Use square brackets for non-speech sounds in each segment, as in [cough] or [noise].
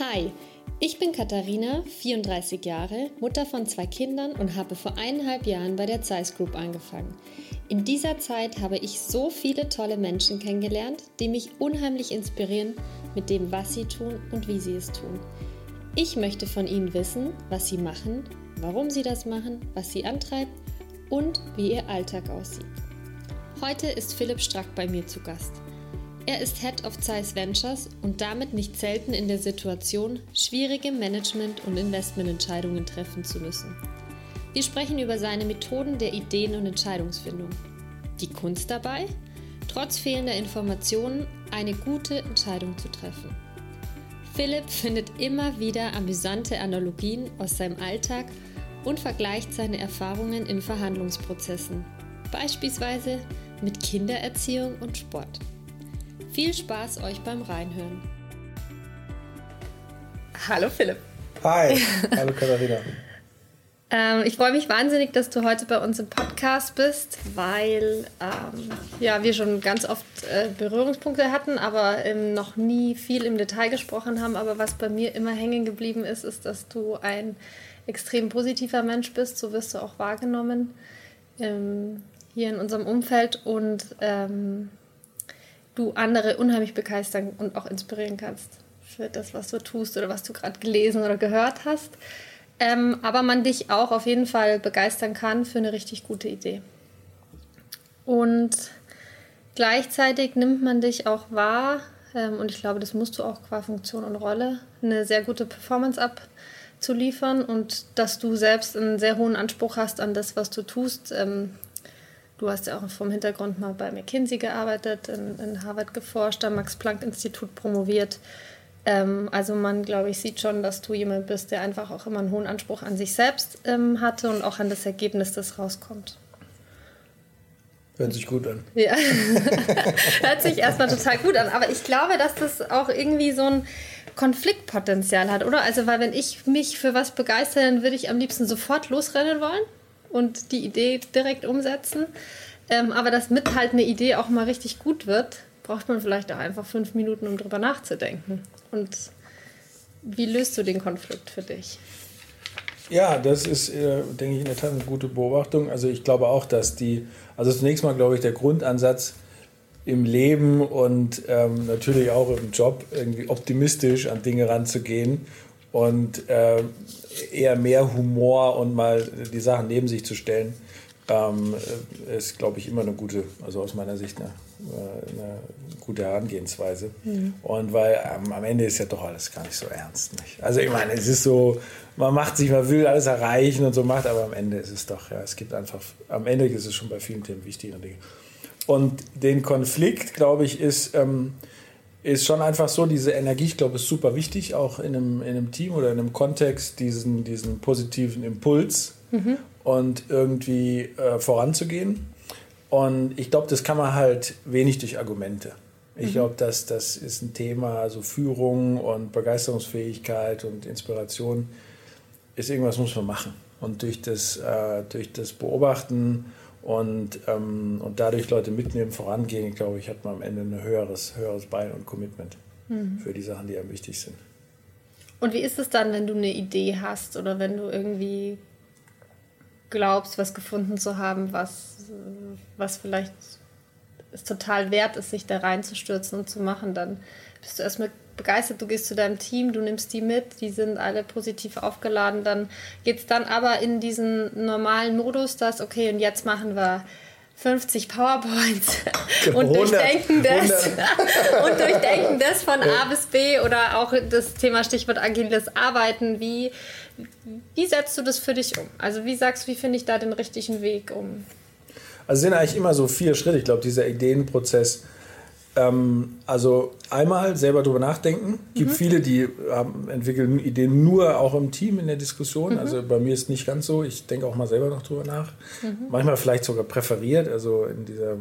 Hi, ich bin Katharina, 34 Jahre, Mutter von zwei Kindern und habe vor eineinhalb Jahren bei der Zeiss Group angefangen. In dieser Zeit habe ich so viele tolle Menschen kennengelernt, die mich unheimlich inspirieren mit dem, was sie tun und wie sie es tun. Ich möchte von ihnen wissen, was sie machen, warum sie das machen, was sie antreibt und wie ihr Alltag aussieht. Heute ist Philipp Strack bei mir zu Gast. Er ist Head of Zeiss Ventures und damit nicht selten in der Situation, schwierige Management- und Investmententscheidungen treffen zu müssen. Wir sprechen über seine Methoden der Ideen- und Entscheidungsfindung. Die Kunst dabei, trotz fehlender Informationen eine gute Entscheidung zu treffen. Philipp findet immer wieder amüsante Analogien aus seinem Alltag und vergleicht seine Erfahrungen in Verhandlungsprozessen, beispielsweise mit Kindererziehung und Sport. Viel Spaß euch beim Reinhören. Hallo Philipp. Hi, hallo Katharina. [laughs] ähm, ich freue mich wahnsinnig, dass du heute bei uns im Podcast bist, weil ähm, ja, wir schon ganz oft äh, Berührungspunkte hatten, aber ähm, noch nie viel im Detail gesprochen haben. Aber was bei mir immer hängen geblieben ist, ist, dass du ein extrem positiver Mensch bist. So wirst du auch wahrgenommen ähm, hier in unserem Umfeld und ähm, du andere unheimlich begeistern und auch inspirieren kannst für das, was du tust oder was du gerade gelesen oder gehört hast. Ähm, aber man dich auch auf jeden Fall begeistern kann für eine richtig gute Idee. Und gleichzeitig nimmt man dich auch wahr, ähm, und ich glaube, das musst du auch qua Funktion und Rolle, eine sehr gute Performance abzuliefern und dass du selbst einen sehr hohen Anspruch hast an das, was du tust. Ähm, Du hast ja auch vom Hintergrund mal bei McKinsey gearbeitet, in, in Harvard geforscht, am Max-Planck-Institut promoviert. Ähm, also man, glaube ich, sieht schon, dass du jemand bist, der einfach auch immer einen hohen Anspruch an sich selbst ähm, hatte und auch an das Ergebnis, das rauskommt. Hört sich gut an. Ja, [laughs] hört sich erstmal total gut an. Aber ich glaube, dass das auch irgendwie so ein Konfliktpotenzial hat, oder? Also, weil wenn ich mich für was begeistere, dann würde ich am liebsten sofort losrennen wollen und die Idee direkt umsetzen. Ähm, aber damit halt eine Idee auch mal richtig gut wird, braucht man vielleicht auch einfach fünf Minuten, um drüber nachzudenken. Und wie löst du den Konflikt für dich? Ja, das ist, äh, denke ich, in der Tat eine gute Beobachtung. Also ich glaube auch, dass die, also zunächst mal glaube ich, der Grundansatz im Leben und ähm, natürlich auch im Job irgendwie optimistisch an Dinge ranzugehen und äh, eher mehr Humor und mal die Sachen neben sich zu stellen, ähm, ist, glaube ich, immer eine gute, also aus meiner Sicht eine, eine gute Herangehensweise. Mhm. Und weil ähm, am Ende ist ja doch alles gar nicht so ernst. Nicht? Also ich meine, es ist so, man macht sich, man will alles erreichen und so macht, aber am Ende ist es doch, ja, es gibt einfach, am Ende ist es schon bei vielen Themen wichtigere Dinge. Und den Konflikt, glaube ich, ist, ähm, ist schon einfach so, diese Energie, ich glaube, ist super wichtig, auch in einem, in einem Team oder in einem Kontext, diesen, diesen positiven Impuls mhm. und irgendwie äh, voranzugehen. Und ich glaube, das kann man halt wenig durch Argumente. Ich mhm. glaube, dass das ist ein Thema, also Führung und Begeisterungsfähigkeit und Inspiration ist irgendwas, muss man machen. Und durch das, äh, durch das Beobachten und, ähm, und dadurch Leute mitnehmen, vorangehen, glaube ich, hat man am Ende ein höheres, höheres Bein und Commitment mhm. für die Sachen, die einem wichtig sind. Und wie ist es dann, wenn du eine Idee hast oder wenn du irgendwie glaubst, was gefunden zu haben, was, was vielleicht es total wert ist, sich da reinzustürzen und zu machen, dann bist du erstmal begeistert, du gehst zu deinem Team, du nimmst die mit, die sind alle positiv aufgeladen. Dann geht es dann aber in diesen normalen Modus, dass, okay, und jetzt machen wir 50 PowerPoints [laughs] und durchdenken das [laughs] und durchdenken das von A bis B oder auch das Thema Stichwort agiles Arbeiten. Wie, wie setzt du das für dich um? Also wie sagst du, wie finde ich da den richtigen Weg um? Also es sind eigentlich immer so vier Schritte. Ich glaube, dieser Ideenprozess ähm, also einmal selber drüber nachdenken. Es gibt mhm. viele, die haben, entwickeln Ideen nur auch im Team in der Diskussion. Mhm. Also bei mir ist nicht ganz so. Ich denke auch mal selber noch drüber nach. Mhm. Manchmal vielleicht sogar präferiert, also in dieser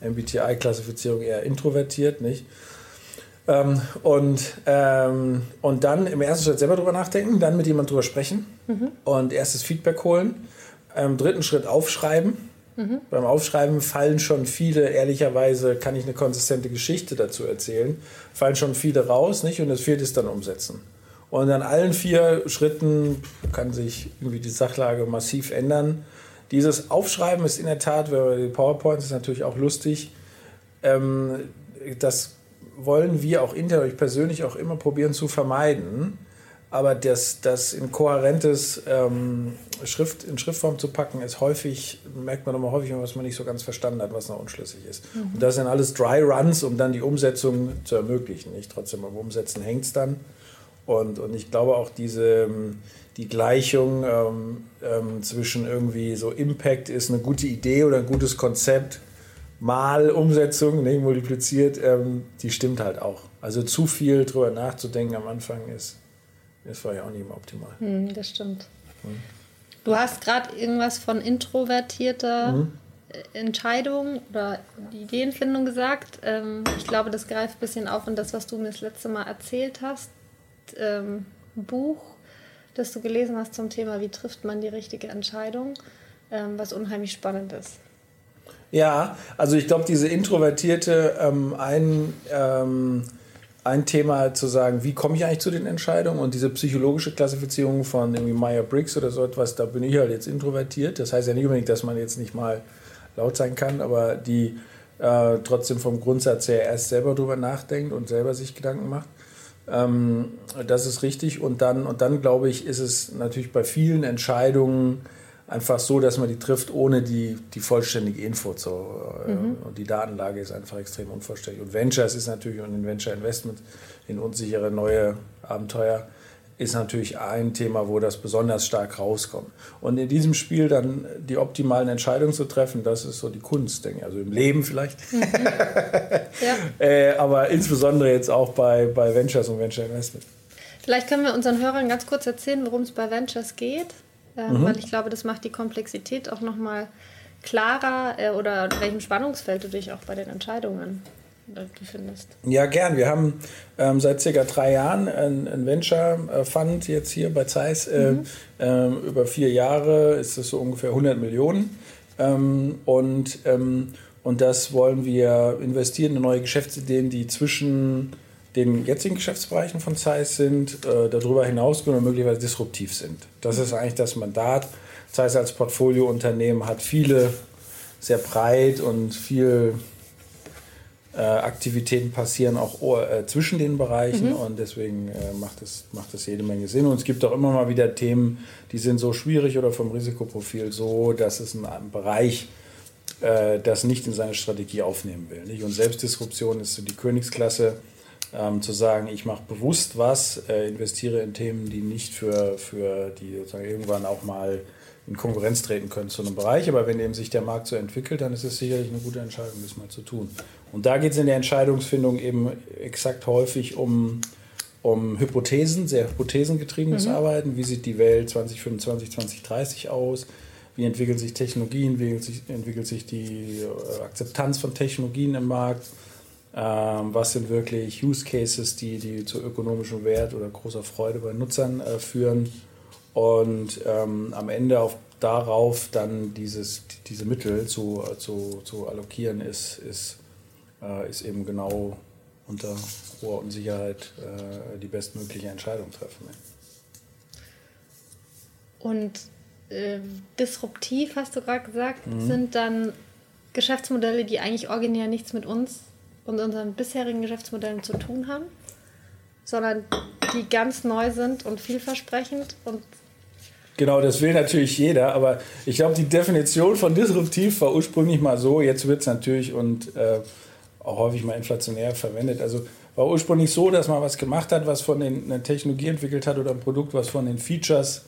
MBTI-Klassifizierung eher introvertiert, nicht? Ähm, und, ähm, und dann im ersten Schritt selber drüber nachdenken, dann mit jemandem drüber sprechen mhm. und erstes Feedback holen. Im dritten Schritt aufschreiben Mhm. Beim Aufschreiben fallen schon viele, ehrlicherweise kann ich eine konsistente Geschichte dazu erzählen, fallen schon viele raus, nicht? Und das vierte ist dann umsetzen. Und an allen vier Schritten kann sich irgendwie die Sachlage massiv ändern. Dieses Aufschreiben ist in der Tat, die PowerPoints ist natürlich auch lustig. Ähm, das wollen wir auch intern, ich persönlich auch immer probieren zu vermeiden. Aber das, das in kohärentes ähm, Schrift, in Schriftform zu packen, ist häufig, merkt man immer häufig, was man nicht so ganz verstanden hat, was noch unschlüssig ist. Mhm. Und das sind alles Dry Runs, um dann die Umsetzung zu ermöglichen. Nicht trotzdem beim Umsetzen hängt es dann. Und, und ich glaube auch diese, ähm, die Gleichung ähm, ähm, zwischen irgendwie so Impact ist eine gute Idee oder ein gutes Konzept mal Umsetzung, ne, multipliziert, ähm, die stimmt halt auch. Also zu viel drüber nachzudenken am Anfang ist, ist war ja auch nicht immer optimal. Hm, das stimmt. Hm. Du hast gerade irgendwas von introvertierter hm. Entscheidung oder Ideenfindung gesagt. Ähm, ich glaube, das greift ein bisschen auf in das, was du mir das letzte Mal erzählt hast. Ähm, ein Buch, das du gelesen hast zum Thema, wie trifft man die richtige Entscheidung, ähm, was unheimlich spannend ist. Ja, also ich glaube, diese introvertierte, ähm, ein, ähm, ein Thema zu sagen, wie komme ich eigentlich zu den Entscheidungen und diese psychologische Klassifizierung von irgendwie Meyer-Briggs oder so etwas, da bin ich halt jetzt introvertiert. Das heißt ja nicht unbedingt, dass man jetzt nicht mal laut sein kann, aber die äh, trotzdem vom Grundsatz her erst selber drüber nachdenkt und selber sich Gedanken macht. Ähm, das ist richtig. Und dann, und dann glaube ich, ist es natürlich bei vielen Entscheidungen einfach so, dass man die trifft, ohne die, die vollständige Info zu. Äh, mhm. Und die Datenlage ist einfach extrem unvollständig. Und Ventures ist natürlich, und in Venture Investment, in unsichere neue Abenteuer, ist natürlich ein Thema, wo das besonders stark rauskommt. Und in diesem Spiel dann die optimalen Entscheidungen zu treffen, das ist so die Kunst, denke ich. Also im Leben vielleicht. Mhm. [laughs] ja. äh, aber insbesondere jetzt auch bei, bei Ventures und Venture Investment. Vielleicht können wir unseren Hörern ganz kurz erzählen, worum es bei Ventures geht äh, mhm. weil ich glaube, das macht die Komplexität auch nochmal klarer äh, oder in welchem Spannungsfeld du dich auch bei den Entscheidungen äh, befindest. Ja, gern. Wir haben ähm, seit circa drei Jahren ein, Venture Fund jetzt hier bei Zeiss. Äh, mhm. Äh, über vier Jahre ist es so ungefähr 100 Millionen. Ähm, und, ähm, und das wollen wir investieren in neue Geschäftsideen, die zwischen den jetzigen Geschäftsbereichen von Zeiss sind, äh, darüber hinausgehen und möglicherweise disruptiv sind. Das ist eigentlich das Mandat. Zeiss als Portfoliounternehmen hat viele, sehr breit und viel äh, Aktivitäten passieren auch äh, zwischen den Bereichen mhm. und deswegen äh, macht, es, macht es jede Menge Sinn. Und es gibt auch immer mal wieder Themen, die sind so schwierig oder vom Risikoprofil so, dass es ein, ein Bereich äh, das nicht in seine Strategie aufnehmen will. Nicht? Und Selbstdisruption ist so die Königsklasse ähm, zu sagen, ich mache bewusst was, äh, investiere in Themen, die nicht für, für die sozusagen irgendwann auch mal in Konkurrenz treten können zu einem Bereich. Aber wenn eben sich der Markt so entwickelt, dann ist es sicherlich eine gute Entscheidung, das mal zu tun. Und da geht es in der Entscheidungsfindung eben exakt häufig um, um Hypothesen, sehr hypothesengetriebenes mhm. Arbeiten. Wie sieht die Welt 2025, 2030 aus? Wie entwickeln sich Technologien? Wie entwickelt sich, entwickelt sich die äh, Akzeptanz von Technologien im Markt? Ähm, was sind wirklich Use Cases, die, die zu ökonomischem Wert oder großer Freude bei Nutzern äh, führen und ähm, am Ende auf, darauf dann dieses, diese Mittel zu, zu, zu allokieren, ist, ist, äh, ist eben genau unter hoher Unsicherheit äh, die bestmögliche Entscheidung treffen. Und äh, disruptiv, hast du gerade gesagt, mhm. sind dann Geschäftsmodelle, die eigentlich originär nichts mit uns und unseren bisherigen Geschäftsmodellen zu tun haben, sondern die ganz neu sind und vielversprechend und Genau, das will natürlich jeder, aber ich glaube, die Definition von disruptiv war ursprünglich mal so, jetzt wird es natürlich und äh, auch häufig mal inflationär verwendet. Also war ursprünglich so, dass man was gemacht hat, was von den, eine Technologie entwickelt hat oder ein Produkt, was von den Features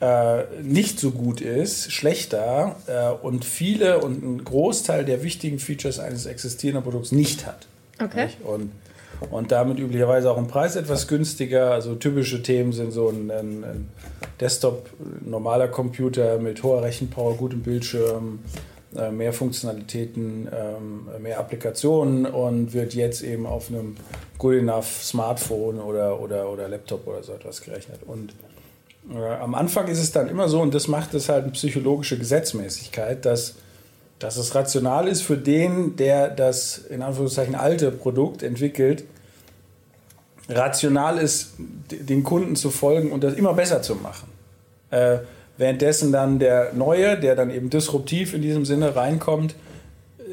äh, nicht so gut ist, schlechter äh, und viele und ein Großteil der wichtigen Features eines existierenden Produkts nicht hat. Okay. Und, und damit üblicherweise auch im Preis etwas günstiger. Also typische Themen sind so ein, ein, ein Desktop, normaler Computer mit hoher Rechenpower, gutem Bildschirm, äh, mehr Funktionalitäten, ähm, mehr Applikationen und wird jetzt eben auf einem good enough Smartphone oder, oder, oder Laptop oder so etwas gerechnet. Und am Anfang ist es dann immer so, und das macht es halt eine psychologische Gesetzmäßigkeit, dass, dass es rational ist für den, der das in Anführungszeichen alte Produkt entwickelt, rational ist, den Kunden zu folgen und das immer besser zu machen. Äh, währenddessen dann der Neue, der dann eben disruptiv in diesem Sinne reinkommt,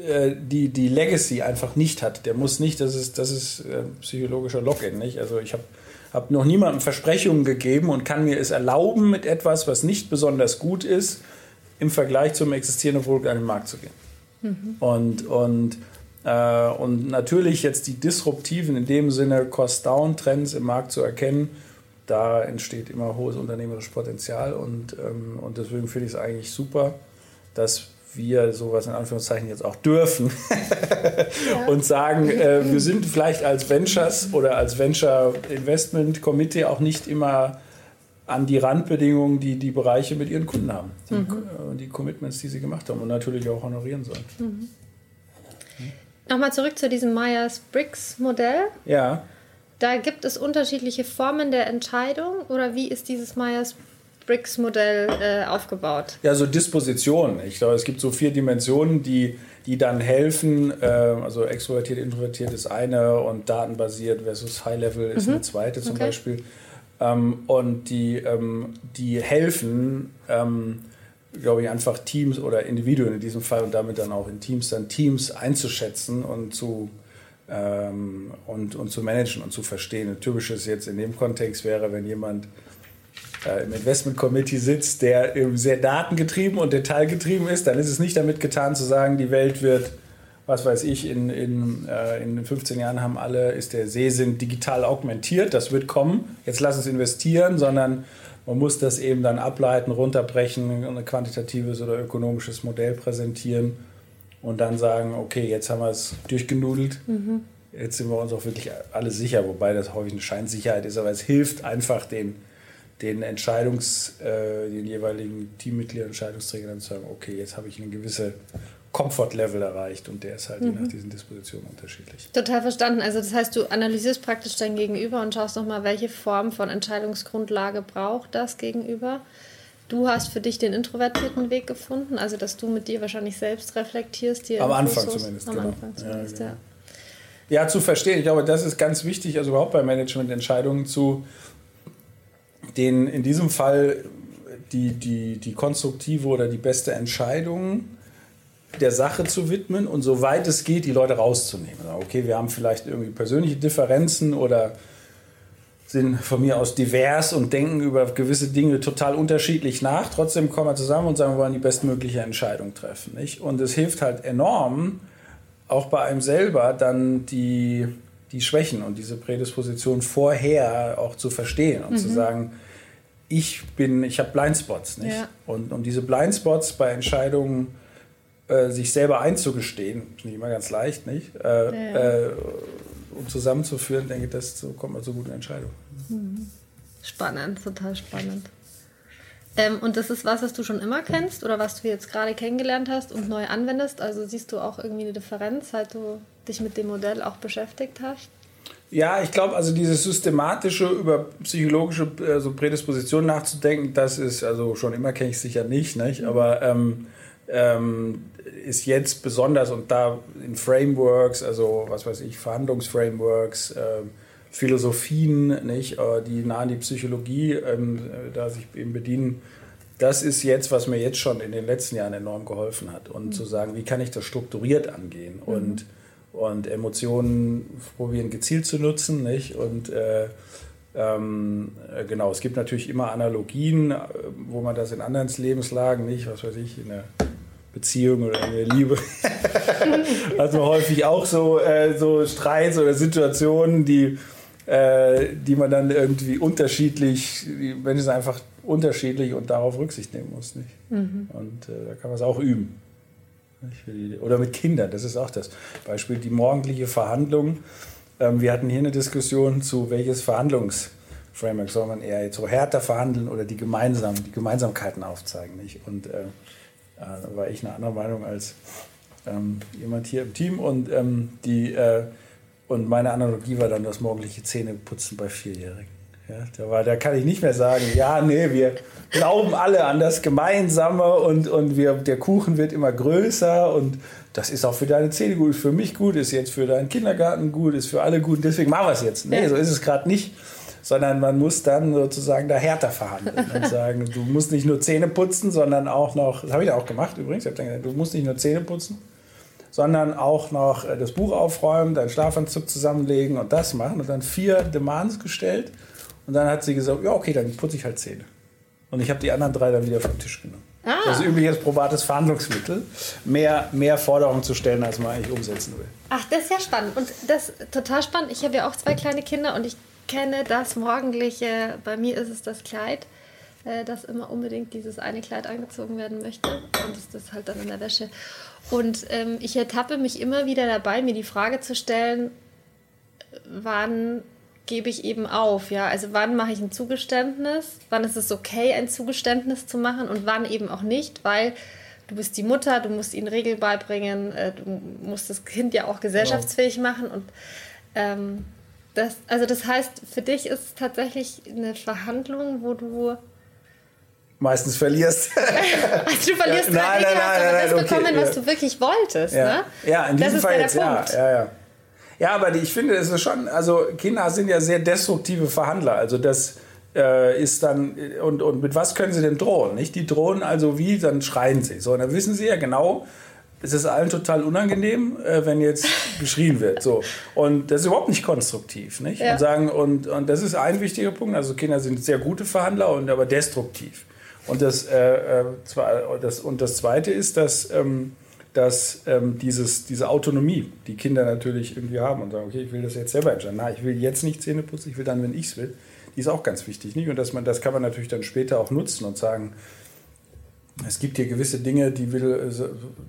äh, die, die Legacy einfach nicht hat. Der muss nicht, das ist, das ist äh, psychologischer Login, nicht? Also ich habe hab noch niemandem Versprechungen gegeben und kann mir es erlauben, mit etwas, was nicht besonders gut ist, im Vergleich zum existierenden Produkt an den Markt zu gehen. Mhm. Und, und äh, und natürlich jetzt die disruptiven, in dem Sinne Cost-Down-Trends im Markt zu erkennen, da entsteht immer hohes unternehmerisches Potenzial und, ähm, und deswegen finde ich es eigentlich super, dass wir sowas in Anführungszeichen jetzt auch dürfen [laughs] ja. und sagen, äh, wir sind vielleicht als Ventures oder als Venture Investment Committee auch nicht immer an die Randbedingungen, die die Bereiche mit ihren Kunden haben, die, mhm. Äh, die Commitments, die sie gemacht haben und natürlich auch honorieren sollen. Mhm. Nochmal zurück zu diesem Myers-Briggs-Modell. Ja. Da gibt es unterschiedliche Formen der Entscheidung oder wie ist dieses Myers-Briggs-Modell äh, aufgebaut? Ja, so Dispositionen. Ich glaube, es gibt so vier Dimensionen, die, die dann helfen. Äh, also extrovertiert, introvertiert ist eine und datenbasiert versus High-Level ist mhm. eine zweite zum okay. Beispiel. Ähm, und die, ähm, die helfen, ähm, glaube ich, einfach Teams oder Individuen in diesem Fall und damit dann auch in Teams, dann Teams einzuschätzen und zu, ähm, und, und zu managen und zu verstehen. Ein typisches jetzt in dem Kontext wäre, wenn jemand äh, im Investment Committee sitzt, der sehr datengetrieben und detailgetrieben ist, dann ist es nicht damit getan zu sagen, die Welt wird, was weiß ich, in, in, äh, in 15 Jahren haben alle, ist der Sehsinn digital augmentiert, das wird kommen, jetzt lass uns investieren, sondern man muss das eben dann ableiten, runterbrechen, ein quantitatives oder ökonomisches Modell präsentieren und dann sagen, okay, jetzt haben wir es durchgenudelt. Mhm. Jetzt sind wir uns auch wirklich alle sicher, wobei das häufig eine Scheinsicherheit ist, aber es hilft einfach den, den Entscheidungs, äh, den jeweiligen Teammitgliedern, Entscheidungsträgern zu sagen, okay, jetzt habe ich eine gewisse Comfort-Level erreicht und der ist halt mhm. je nach diesen Dispositionen unterschiedlich. Total verstanden. Also das heißt, du analysierst praktisch dein Gegenüber und schaust nochmal, welche Form von Entscheidungsgrundlage braucht das Gegenüber. Du hast für dich den introvertierten Weg gefunden, also dass du mit dir wahrscheinlich selbst reflektierst. Am Anfang zumindest. Am genau. Anfang zumindest, ja, genau. ja. ja, zu verstehen. Ich glaube, das ist ganz wichtig, also überhaupt bei Managemententscheidungen zu den in diesem Fall die, die, die konstruktive oder die beste Entscheidung der Sache zu widmen und soweit es geht, die Leute rauszunehmen. Okay, wir haben vielleicht irgendwie persönliche Differenzen oder sind von mir aus divers und denken über gewisse Dinge total unterschiedlich nach. Trotzdem kommen wir zusammen und sagen, wir wollen die bestmögliche Entscheidung treffen. Nicht? Und es hilft halt enorm, auch bei einem selber dann die, die Schwächen und diese Prädisposition vorher auch zu verstehen und mhm. zu sagen, ich bin, ich habe Blindspots. Nicht? Ja. Und um diese Blindspots bei Entscheidungen äh, sich selber einzugestehen, ist nicht immer ganz leicht, nicht? Äh, ja. äh, um zusammenzuführen, denke ich, das so kommt man zu guten Entscheidungen. Mhm. Spannend, total spannend. Ähm, und das ist was, was du schon immer kennst oder was du jetzt gerade kennengelernt hast und neu anwendest? Also siehst du auch irgendwie eine Differenz, seit du dich mit dem Modell auch beschäftigt hast? Ja, ich glaube, also dieses systematische über psychologische also Prädisposition nachzudenken, das ist, also schon immer kenne ich sicher nicht, nicht? Mhm. aber ähm, ähm, ist jetzt besonders und da in Frameworks, also was weiß ich, Verhandlungsframeworks, äh, Philosophien, nicht, äh, die nah an die Psychologie ähm, da sich eben bedienen, das ist jetzt, was mir jetzt schon in den letzten Jahren enorm geholfen hat. Und mhm. zu sagen, wie kann ich das strukturiert angehen mhm. und, und Emotionen probieren gezielt zu nutzen, nicht? Und äh, ähm, äh, genau, es gibt natürlich immer Analogien, äh, wo man das in anderen Lebenslagen nicht, was weiß ich, in der Beziehung oder in der Liebe. [laughs] [laughs] also häufig auch so, äh, so Streits oder Situationen, die, äh, die man dann irgendwie unterschiedlich, die Menschen sind einfach unterschiedlich und darauf Rücksicht nehmen muss. Nicht? Mhm. Und äh, da kann man es auch üben. Oder mit Kindern, das ist auch das Beispiel, die morgendliche Verhandlung. Ähm, wir hatten hier eine Diskussion zu welches Verhandlungsframework soll man eher jetzt so härter verhandeln oder die, gemeinsam, die Gemeinsamkeiten aufzeigen. Nicht? Und äh, da war ich eine andere Meinung als ähm, jemand hier im Team. Und, ähm, die, äh, und meine Analogie war dann das morgendliche Zähneputzen bei Vierjährigen. Ja, da, war, da kann ich nicht mehr sagen, ja, nee, wir glauben alle an das Gemeinsame und, und wir, der Kuchen wird immer größer und das ist auch für deine Zähne gut, für mich gut, ist jetzt für deinen Kindergarten gut, ist für alle gut, deswegen machen wir es jetzt. Nee, so ist es gerade nicht sondern man muss dann sozusagen da härter verhandeln und [laughs] sagen, du musst nicht nur Zähne putzen, sondern auch noch, das habe ich auch gemacht übrigens, ich dann gesagt, du musst nicht nur Zähne putzen, sondern auch noch äh, das Buch aufräumen, deinen Schlafanzug zusammenlegen und das machen und dann vier Demands gestellt und dann hat sie gesagt, ja okay, dann putze ich halt Zähne. Und ich habe die anderen drei dann wieder vom Tisch genommen. Ah. Das ist übliches probates Verhandlungsmittel, mehr, mehr Forderungen zu stellen, als man eigentlich umsetzen will. Ach, das ist ja spannend. Und das ist total spannend. Ich habe ja auch zwei kleine Kinder und ich kenne das Morgendliche. Bei mir ist es das Kleid, äh, das immer unbedingt dieses eine Kleid angezogen werden möchte. Und ist das halt dann in der Wäsche. Und ähm, ich ertappe mich immer wieder dabei, mir die Frage zu stellen, wann gebe ich eben auf, ja? Also wann mache ich ein Zugeständnis? Wann ist es okay, ein Zugeständnis zu machen und wann eben auch nicht, weil du bist die Mutter, du musst ihnen Regeln beibringen, äh, du musst das Kind ja auch gesellschaftsfähig machen und ähm, das, also das heißt, für dich ist es tatsächlich eine Verhandlung, wo du meistens verlierst. [laughs] also du verlierst ja, nein, nein, nein, hast aber das okay, bekommen, was du wirklich wolltest. Ja, ne? ja in diesem Fall jetzt, ja, ja, ja. Ja, aber ich finde, es ist schon, also Kinder sind ja sehr destruktive Verhandler. Also das äh, ist dann, und, und mit was können sie denn drohen? Nicht? Die drohen also wie, dann schreien sie. So, und dann wissen sie ja genau, es ist allen total unangenehm, äh, wenn jetzt [laughs] geschrien wird. So. Und das ist überhaupt nicht konstruktiv. Nicht? Ja. Und, sagen, und, und das ist ein wichtiger Punkt. Also Kinder sind sehr gute Verhandler, und aber destruktiv. Und das, äh, äh das, und das Zweite ist, dass, ähm, dass ähm, dieses, diese Autonomie, die Kinder natürlich irgendwie haben und sagen, okay, ich will das jetzt selber entscheiden. Na, ich will jetzt nicht Zähne putzen, ich will dann, wenn ich es will. Die ist auch ganz wichtig. Nicht? Und dass man, das kann man natürlich dann später auch nutzen und sagen, es gibt hier gewisse Dinge, die, will,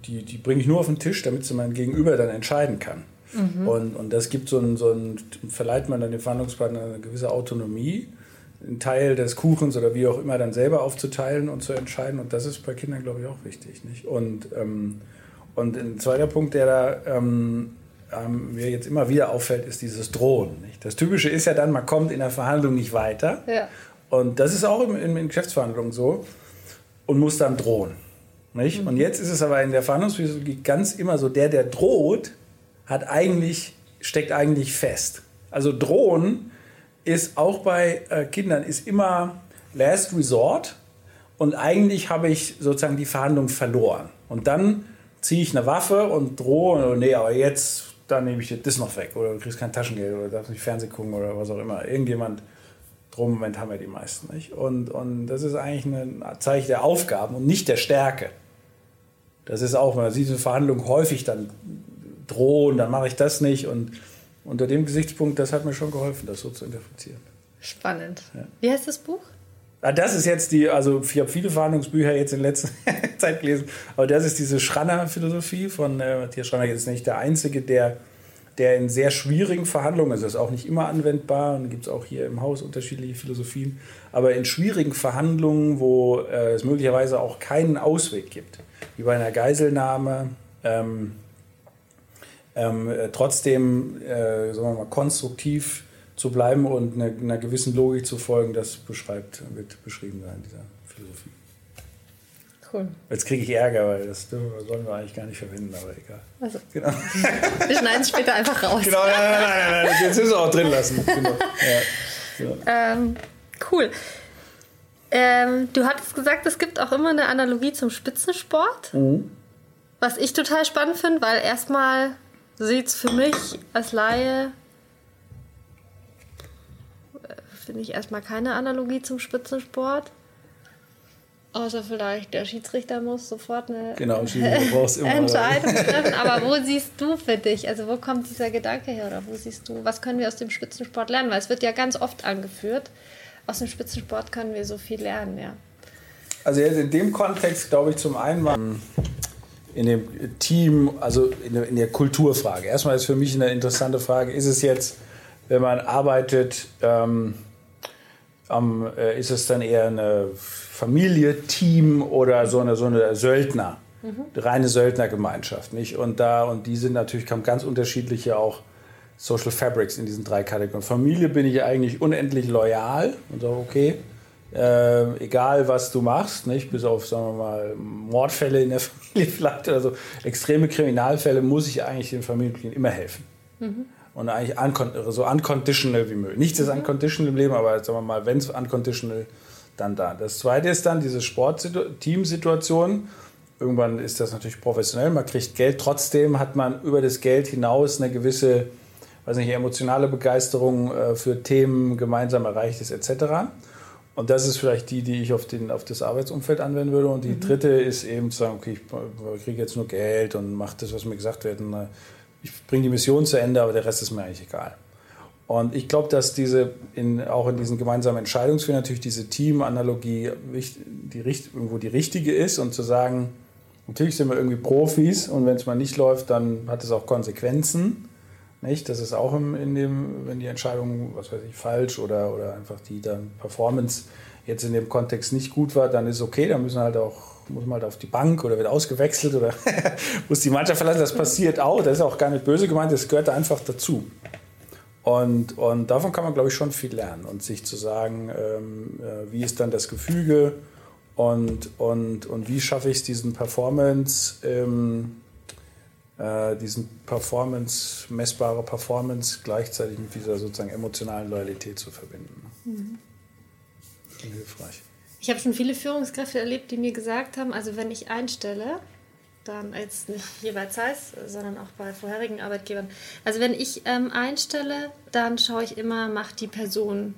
die, die bringe ich nur auf den Tisch, damit sie mein Gegenüber dann entscheiden kann. Mhm. Und, und das gibt so ein, so ein, verleiht man dann dem Verhandlungspartner eine gewisse Autonomie, einen Teil des Kuchens oder wie auch immer dann selber aufzuteilen und zu entscheiden. Und das ist bei Kindern, glaube ich, auch wichtig. Nicht? Und, ähm, und ein zweiter Punkt, der da ähm, ähm, mir jetzt immer wieder auffällt, ist dieses Drohen. Nicht? Das Typische ist ja dann, man kommt in der Verhandlung nicht weiter. Ja. Und das ist auch in, in, in Geschäftsverhandlungen so und muss dann drohen. Nicht? Mhm. Und jetzt ist es aber in der Verhandlungspsychologie ganz immer so, der, der droht, hat eigentlich, steckt eigentlich fest. Also drohen ist auch bei äh, Kindern ist immer Last Resort und eigentlich habe ich sozusagen die Verhandlung verloren. Und dann ziehe ich eine Waffe und drohe, nee, aber jetzt, dann nehme ich dir das noch weg oder du kriegst kein Taschengeld oder darfst nicht Fernsehen gucken oder was auch immer. Irgendjemand Drohmoment haben wir die meisten nicht. Und, und das ist eigentlich ein Zeichen der Aufgaben und nicht der Stärke. Das ist auch, man sieht in Verhandlungen häufig dann drohen, dann mache ich das nicht. Und unter dem Gesichtspunkt, das hat mir schon geholfen, das so zu interpretieren. Spannend. Ja. Wie heißt das Buch? Ah, das ist jetzt die, also ich habe viele Verhandlungsbücher jetzt in letzter [laughs] Zeit gelesen, aber das ist diese Schranner-Philosophie von äh, Matthias Schranner. Jetzt nicht der Einzige, der der in sehr schwierigen Verhandlungen, also das ist auch nicht immer anwendbar, und gibt es auch hier im Haus unterschiedliche Philosophien, aber in schwierigen Verhandlungen, wo äh, es möglicherweise auch keinen Ausweg gibt, wie bei einer Geiselnahme, ähm, ähm, äh, trotzdem, äh, sagen wir mal, konstruktiv zu bleiben und einer, einer gewissen Logik zu folgen, das beschreibt, wird beschrieben in dieser Philosophie. Cool. Jetzt kriege ich Ärger, weil das sollen wir eigentlich gar nicht verwenden, aber egal. Also, genau. [laughs] Wir schneiden es später einfach raus. Genau, nein, nein, nein, nein, jetzt müssen wir auch drin lassen. Genau. Ja, ja. Ähm, cool. Ähm, du hattest gesagt, es gibt auch immer eine Analogie zum Spitzensport. Mhm. Was ich total spannend finde, weil erstmal sieht es für mich als Laie, äh, finde ich erstmal keine Analogie zum Spitzensport. Außer vielleicht der Schiedsrichter muss sofort eine genau, [laughs] Entscheidung [laughs] treffen. Aber wo siehst du für dich? Also wo kommt dieser Gedanke her oder wo siehst du, was können wir aus dem Spitzensport lernen? Weil es wird ja ganz oft angeführt, aus dem Spitzensport können wir so viel lernen, ja. Also jetzt in dem Kontext glaube ich zum einen mal in dem Team, also in der, Kulturfrage. Erstmal ist für mich eine interessante Frage, ist es jetzt, wenn man arbeitet, ähm, ähm, ist es dann eher eine Familie, Team oder so eine, so eine Söldner, mhm. reine Söldnergemeinschaft. Nicht? Und da, und die sind natürlich, haben ganz unterschiedliche auch Social Fabrics in diesen drei Kategorien. Familie bin ich eigentlich unendlich loyal und sage, okay, Äh, egal was du machst, nicht? bis auf sagen wir mal Mordfälle in der [laughs] Familie vielleicht oder so, extreme Kriminalfälle, muss ich eigentlich den Familienmitgliedern immer helfen. Mhm. Und eigentlich so unconditional wie möglich. Nichts ist mhm. unconditional im Leben, aber sagen wir mal, wenn es unconditional, dann da. Das zweite ist dann diese Sport-Team-Situation. Irgendwann ist das natürlich professionell, man kriegt Geld. Trotzdem hat man über das Geld hinaus eine gewisse, weiß nicht, emotionale Begeisterung äh, für Themen gemeinsam erreichtes etc. Und das ist vielleicht die, die ich auf, den, auf das Arbeitsumfeld anwenden würde. Und die mhm. dritte ist eben zu sagen, okay, ich kriege jetzt nur Geld und mache das, was mir gesagt wird. Und, äh, ich bringe die Mission zu Ende, aber der Rest ist mir eigentlich egal. Und ich glaube, dass diese in, auch in diesen gemeinsamen Entscheidungsfällen natürlich diese Teamanalogie die, irgendwo die richtige ist und zu sagen, natürlich sind wir irgendwie Profis und wenn es mal nicht läuft, dann hat es auch Konsequenzen. Nicht? Das ist auch im, in dem, wenn die Entscheidung, was weiß ich, falsch oder, oder einfach die dann Performance jetzt in dem Kontext nicht gut war, dann ist okay, dann müssen halt auch, muss man halt auf die Bank oder wird ausgewechselt oder [laughs] muss die Mannschaft verlassen. Das passiert auch, das ist auch gar nicht böse gemeint, das gehört einfach dazu. Und, und davon kann man, glaube ich, schon viel lernen und sich zu sagen, ähm, äh, wie ist dann das Gefüge und, und, und wie schaffe ich es, diesen Performance, ähm, äh, diesen Performance, messbare Performance gleichzeitig mit dieser sozusagen emotionalen Loyalität zu verbinden. Mhm. Hilfreich. Ich habe schon viele Führungskräfte erlebt, die mir gesagt haben, also wenn ich einstelle, dann jetzt nicht hier bei Zeiss, sondern auch bei vorherigen Arbeitgebern. Also wenn ich ähm, einstelle, dann schaue ich immer, macht die Person,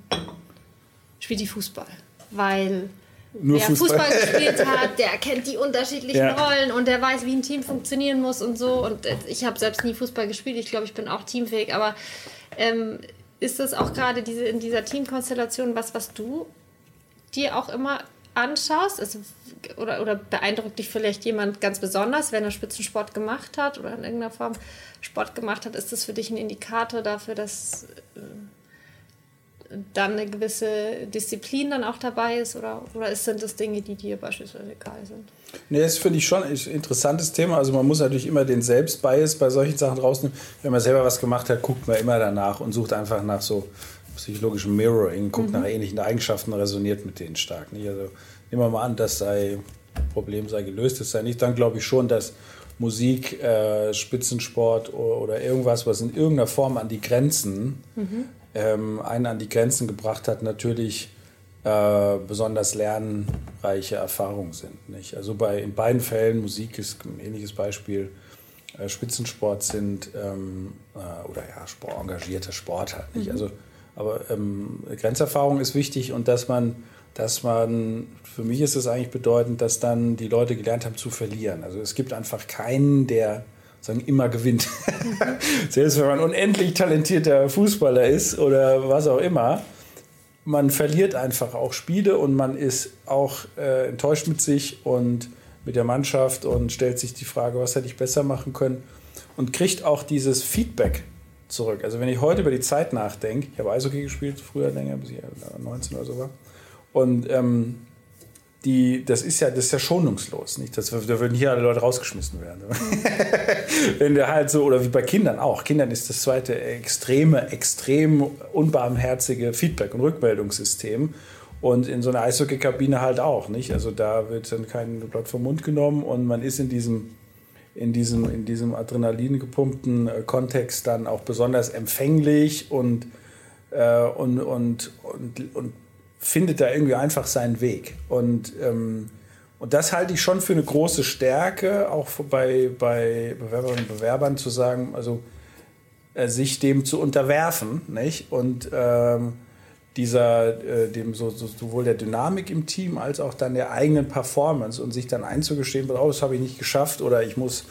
spielt die Fußball. Weil Nur wer Fußball. Fußball gespielt [laughs] hat, der kennt die unterschiedlichen ja. Rollen und der weiß, wie ein Team funktionieren muss und so. Und äh, ich habe selbst nie Fußball gespielt. Ich glaube, ich bin auch teamfähig. Aber ähm, ist das auch gerade diese, in dieser Teamkonstellation was, was du dir auch immer anschaust, also, oder, oder beeindruckt dich vielleicht jemand ganz besonders, wenn er Spitzensport gemacht hat oder in irgendeiner Form Sport gemacht hat, ist das für dich ein Indikator dafür, dass äh, dann eine gewisse Disziplin dann auch dabei ist oder, oder sind das Dinge, die dir beispielsweise egal sind? Nee, das finde ich schon ein interessantes Thema. Also man muss natürlich immer den Selbstbias bei solchen Sachen rausnehmen. Wenn man selber was gemacht hat, guckt man immer danach und sucht einfach nach so psychologischem Mirroring, guckt mhm. nach ähnlichen Eigenschaften, resoniert mit denen stark. Nicht? Also nehmen wir mal an, das sei Problem sei gelöst, das sei nicht, dann glaube ich schon, dass Musik, äh, Spitzensport oder, irgendwas, was in irgendeiner Form an die Grenzen, mhm. Ähm, einen an die Grenzen gebracht hat, natürlich äh, besonders lernreiche Erfahrungen sind. Nicht? Also bei, in beiden Fällen, Musik ist ein ähnliches Beispiel, äh, Spitzensport sind ähm, äh, oder ja, Sport, engagierter Sport halt nicht. Mhm. Also aber ähm, Grenzerfahrung ist wichtig und dass man, dass man, für mich ist es eigentlich bedeutend, dass dann die Leute gelernt haben zu verlieren. Also es gibt einfach keinen, der sagen, immer gewinnt. [laughs] Selbst wenn man unendlich talentierter Fußballer ist oder was auch immer, man verliert einfach auch Spiele und man ist auch äh, enttäuscht mit sich und mit der Mannschaft und stellt sich die Frage, was hätte ich besser machen können und kriegt auch dieses Feedback zurück. Also wenn ich heute über die Zeit nachdenke, ich habe Eishockey gespielt, früher länger, bis ich 19 oder so war. Und ähm, die, das ist ja, das ist ja schonungslos, nicht? Das, da würden hier alle Leute rausgeschmissen werden. [laughs] Wenn der halt so, oder wie bei Kindern auch. Kindern ist das zweite extreme, extrem unbarmherzige Feedback- und Rückmeldungssystem. Und in so einer Eishockeykabine halt auch, nicht? Also da wird dann kein Blatt vom Mund genommen und man ist in diesem in diesem, in diesem Adrenalin gepumpten äh, Kontext dann auch besonders empfänglich und, äh, und, und, und, und findet da irgendwie einfach seinen Weg. Und, ähm, und das halte ich schon für eine große Stärke, auch bei, bei Bewerberinnen und Bewerbern zu sagen, also äh, sich dem zu unterwerfen, nicht? Und ähm, dieser, äh, dem so, so, sowohl der Dynamik im Team als auch dann der eigenen Performance und sich dann einzugestehen, oh, das habe ich nicht geschafft oder ich muss,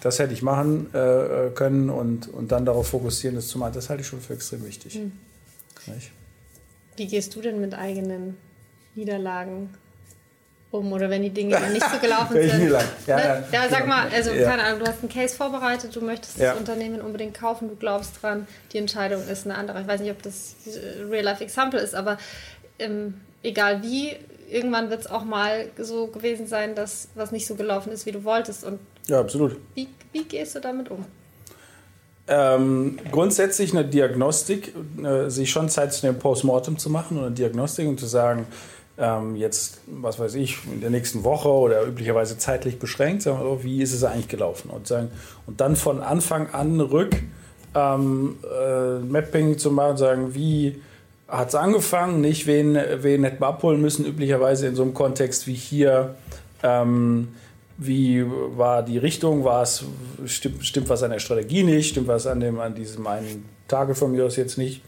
das hätte ich machen äh, können und, und dann darauf fokussieren, das zu machen, das halte ich schon für extrem wichtig. Mhm. Wie gehst du denn mit eigenen Niederlagen um oder wenn die Dinge nicht so gelaufen [laughs] sind. Ja, ne? ja, ja, sag mal, also ja. keine Ahnung, du hast einen Case vorbereitet, du möchtest das Unternehmen unbedingt kaufen, du glaubst dran, die Entscheidung ist eine andere. Ich weiß nicht, ob das Real-Life-Example ist, aber ähm, egal wie, irgendwann wird es auch mal so gewesen sein, dass was nicht so gelaufen ist, wie du wolltest. Und ja, absolut. Wie, wie gehst du damit um? Ähm, grundsätzlich eine Diagnostik, äh, sich schon Zeit zu nehmen, Postmortem zu machen oder Diagnostik und zu sagen, ähm, jetzt, was weiß ich, in der nächsten Woche oder üblicherweise zeitlich beschränkt, sagen wir so, wie ist es eigentlich gelaufen? Und, sagen, und dann von Anfang an rück ähm, äh, Mapping zu machen, sagen, wie hat es angefangen, nicht wen, wen hätten wir abholen müssen, üblicherweise in so einem Kontext wie hier. Ähm, wie war die Richtung? War es, stimmt, stimmt was an der Strategie nicht? Stimmt was an, dem, an diesem einen Tage von mir aus jetzt nicht?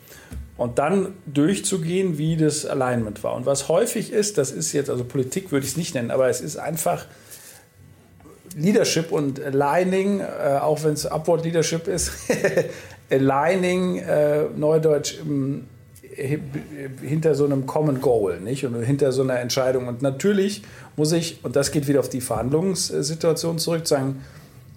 Und dann durchzugehen, wie das Alignment war. Und was häufig ist, das ist jetzt, also Politik würde ich es nicht nennen, aber es ist einfach Leadership und Aligning, äh, auch wenn es Upward Leadership ist, [laughs] Aligning, äh, Neudeutsch, im, hinter so einem Common Goal, nicht? Und hinter so einer Entscheidung. Und natürlich muss ich, und das geht wieder auf die Verhandlungssituation zurück, sagen,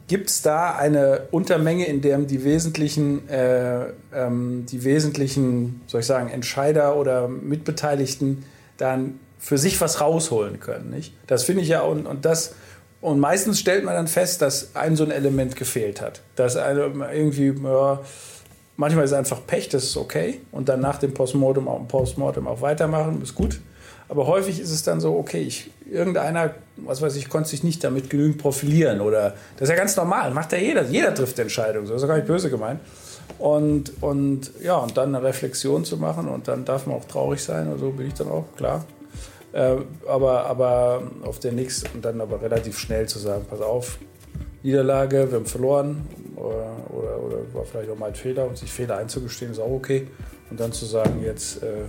gibt es da eine Untermenge, in der die wesentlichen, äh, ähm, die wesentlichen, soll ich sagen, Entscheider oder Mitbeteiligten dann für sich was rausholen können, nicht? Das finde ich ja, und, und das, und meistens stellt man dann fest, dass ein so ein Element gefehlt hat. Dass eine irgendwie, ja, Manchmal ist es einfach Pech, das ist okay. Und dann nach dem Postmortem auch, Postmortem auch weitermachen, ist gut. Aber häufig ist es dann so, okay, ich, irgendeiner, was weiß ich, konnte sich nicht damit genügend profilieren. Oder das ist ja ganz normal, macht ja jeder. Jeder trifft Entscheidungen, so ist ja gar nicht böse gemeint. Und, und ja, und dann eine Reflexion zu machen und dann darf man auch traurig sein oder so, bin ich dann auch, klar. Äh, aber, aber auf der nächsten und dann aber relativ schnell zu sagen, pass auf, Niederlage, wir haben verloren oder, oder, oder war vielleicht auch mal ein Fehler und sich Fehler einzugestehen ist auch okay. Und dann zu sagen, jetzt äh,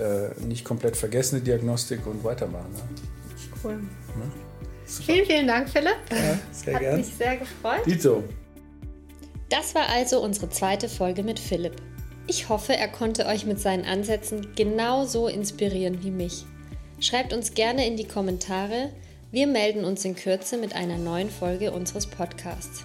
äh, nicht komplett vergessene Diagnostik und weitermachen. Ne? Cool. Ne? Vielen, vielen Dank, Philipp. Ja, sehr Hat gern. mich sehr gefreut. Dito. Das war also unsere zweite Folge mit Philipp. Ich hoffe, er konnte euch mit seinen Ansätzen genauso inspirieren wie mich. Schreibt uns gerne in die Kommentare, wir melden uns in Kürze mit einer neuen Folge unseres Podcasts.